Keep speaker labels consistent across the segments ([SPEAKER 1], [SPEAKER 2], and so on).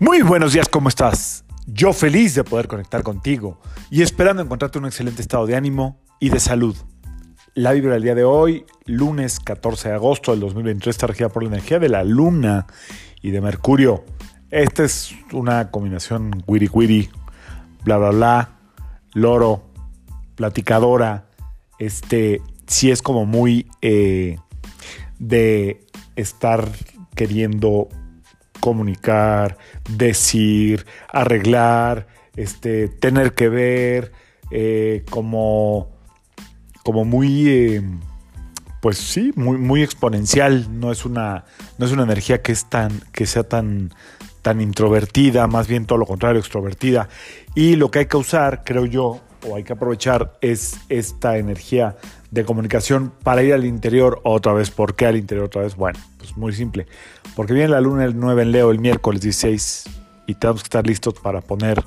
[SPEAKER 1] Muy buenos días, ¿cómo estás? Yo feliz de poder conectar contigo y esperando encontrarte un excelente estado de ánimo y de salud. La vibra del día de hoy, lunes 14 de agosto del 2023, está regida por la energía de la luna y de Mercurio. Esta es una combinación wiri wiri, bla bla bla, loro, platicadora. Este sí es como muy eh, de estar queriendo comunicar, decir, arreglar, este, tener que ver, eh, como, como muy, eh, pues sí, muy, muy exponencial. No es una, no es una energía que es tan, que sea tan, tan introvertida, más bien todo lo contrario, extrovertida. Y lo que hay que usar, creo yo, o hay que aprovechar es esta energía de comunicación para ir al interior otra vez. ¿Por qué al interior otra vez? Bueno, pues muy simple. Porque viene la luna el 9 en Leo el miércoles 16 y tenemos que estar listos para poner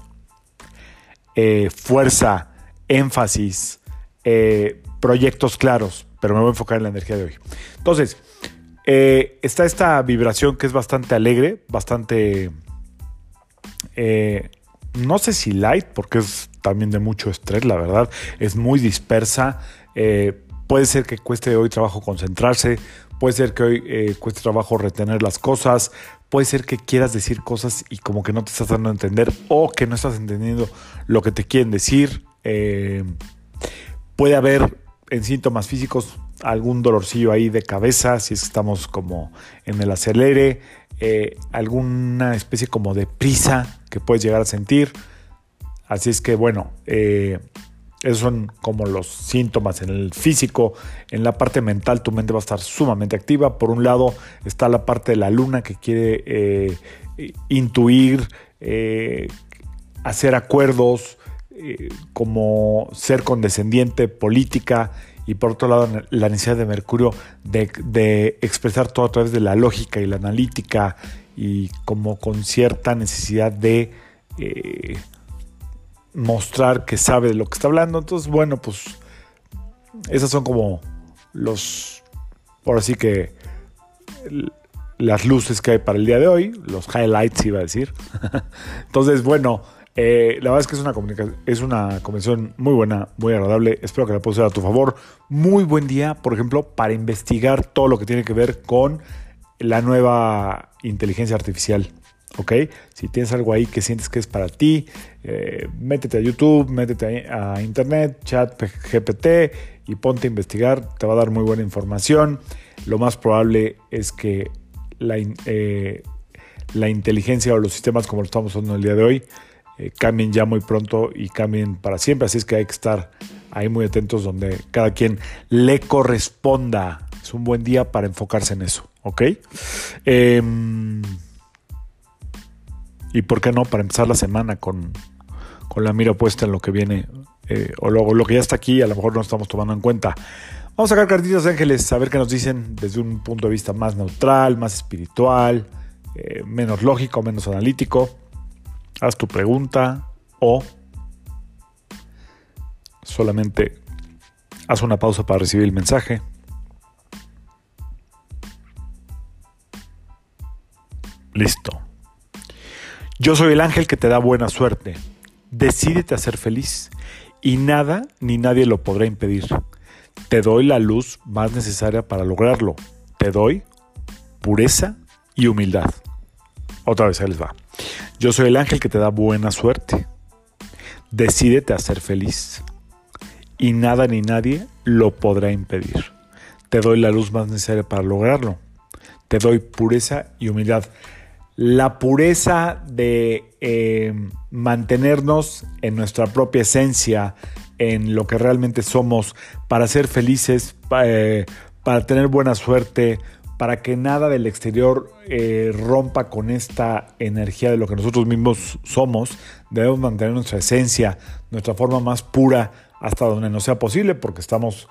[SPEAKER 1] eh, fuerza, énfasis, eh, proyectos claros. Pero me voy a enfocar en la energía de hoy. Entonces, eh, está esta vibración que es bastante alegre, bastante... no sé si light, porque es también de mucho estrés, la verdad. Es muy dispersa. Eh, puede ser que cueste hoy trabajo concentrarse. Puede ser que hoy eh, cueste trabajo retener las cosas. Puede ser que quieras decir cosas y como que no te estás dando a entender o que no estás entendiendo lo que te quieren decir. Eh, puede haber en síntomas físicos algún dolorcillo ahí de cabeza, si estamos como en el acelere, alguna especie como de prisa que puedes llegar a sentir. Así es que bueno, eh, esos son como los síntomas en el físico. En la parte mental tu mente va a estar sumamente activa. Por un lado está la parte de la luna que quiere eh, intuir, eh, hacer acuerdos, como ser condescendiente, política. Y por otro lado la necesidad de Mercurio de, de expresar todo a través de la lógica y la analítica y como con cierta necesidad de mostrar que sabe de lo que está hablando. Entonces, bueno, pues esas son como los, por así que las luces que hay para el día de hoy, los highlights iba a decir. Entonces, bueno, eh, la verdad es que es una, es una convención muy buena, muy agradable. Espero que la puedas usar a tu favor. Muy buen día, por ejemplo, para investigar todo lo que tiene que ver con la nueva inteligencia artificial. ¿Ok? Si tienes algo ahí que sientes que es para ti, eh, métete a YouTube, métete a, Internet, chat GPT y ponte a investigar, te va a dar muy buena información. Lo más probable es que la, eh, la inteligencia o los sistemas como lo estamos usando el día de hoy eh, cambien ya muy pronto y cambien para siempre, así es que hay que estar ahí muy atentos donde cada quien le corresponda. Es un buen día para enfocarse en eso, ¿ok? Y por qué no, para empezar la semana con, la mira puesta en lo que viene eh, o lo, lo, que ya está aquí, a lo mejor no estamos tomando en cuenta. Vamos a sacar cartitas de ángeles, a ver qué nos dicen desde un punto de vista más neutral, más espiritual, eh, menos lógico, menos analítico. Haz tu pregunta o solamente haz una pausa para recibir el mensaje. Listo. Yo soy el ángel que te da buena suerte. Decídete a ser feliz y nada ni nadie lo podrá impedir. Te doy la luz más necesaria para lograrlo. Te doy pureza y humildad. Otra vez, ahí les va. Yo soy el ángel que te da buena suerte. Decídete a ser feliz y nada ni nadie lo podrá impedir. Te doy la luz más necesaria para lograrlo. Te doy pureza y humildad la pureza de eh, mantenernos en nuestra propia esencia, en lo que realmente somos, para ser felices, eh, para tener buena suerte, para que nada del exterior eh, rompa con esta energía de lo que nosotros mismos somos, debemos mantener nuestra esencia, nuestra forma más pura hasta donde nos sea posible, porque estamos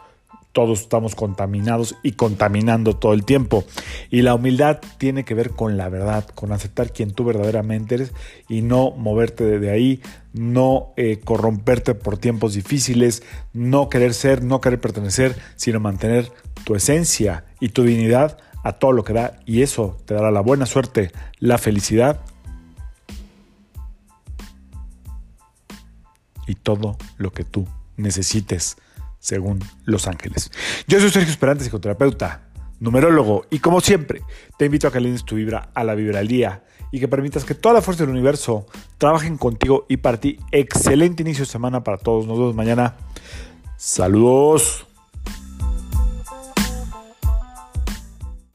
[SPEAKER 1] todos estamos contaminados y contaminando todo el tiempo. Y la humildad tiene que ver con la verdad, con aceptar quien tú verdaderamente eres y no moverte desde ahí, no eh, corromperte por tiempos difíciles, no querer ser, no querer pertenecer, sino mantener tu esencia y tu dignidad a todo lo que da y eso te dará la buena suerte, la felicidad y todo lo que tú necesites según Los Ángeles. Yo soy Sergio Esperante, psicoterapeuta, numerólogo, y como siempre, te invito a que alines tu vibra a la vibra al día y que permitas que toda la fuerza del universo trabajen contigo y para ti. Excelente inicio de semana para todos. Nos vemos mañana. Saludos.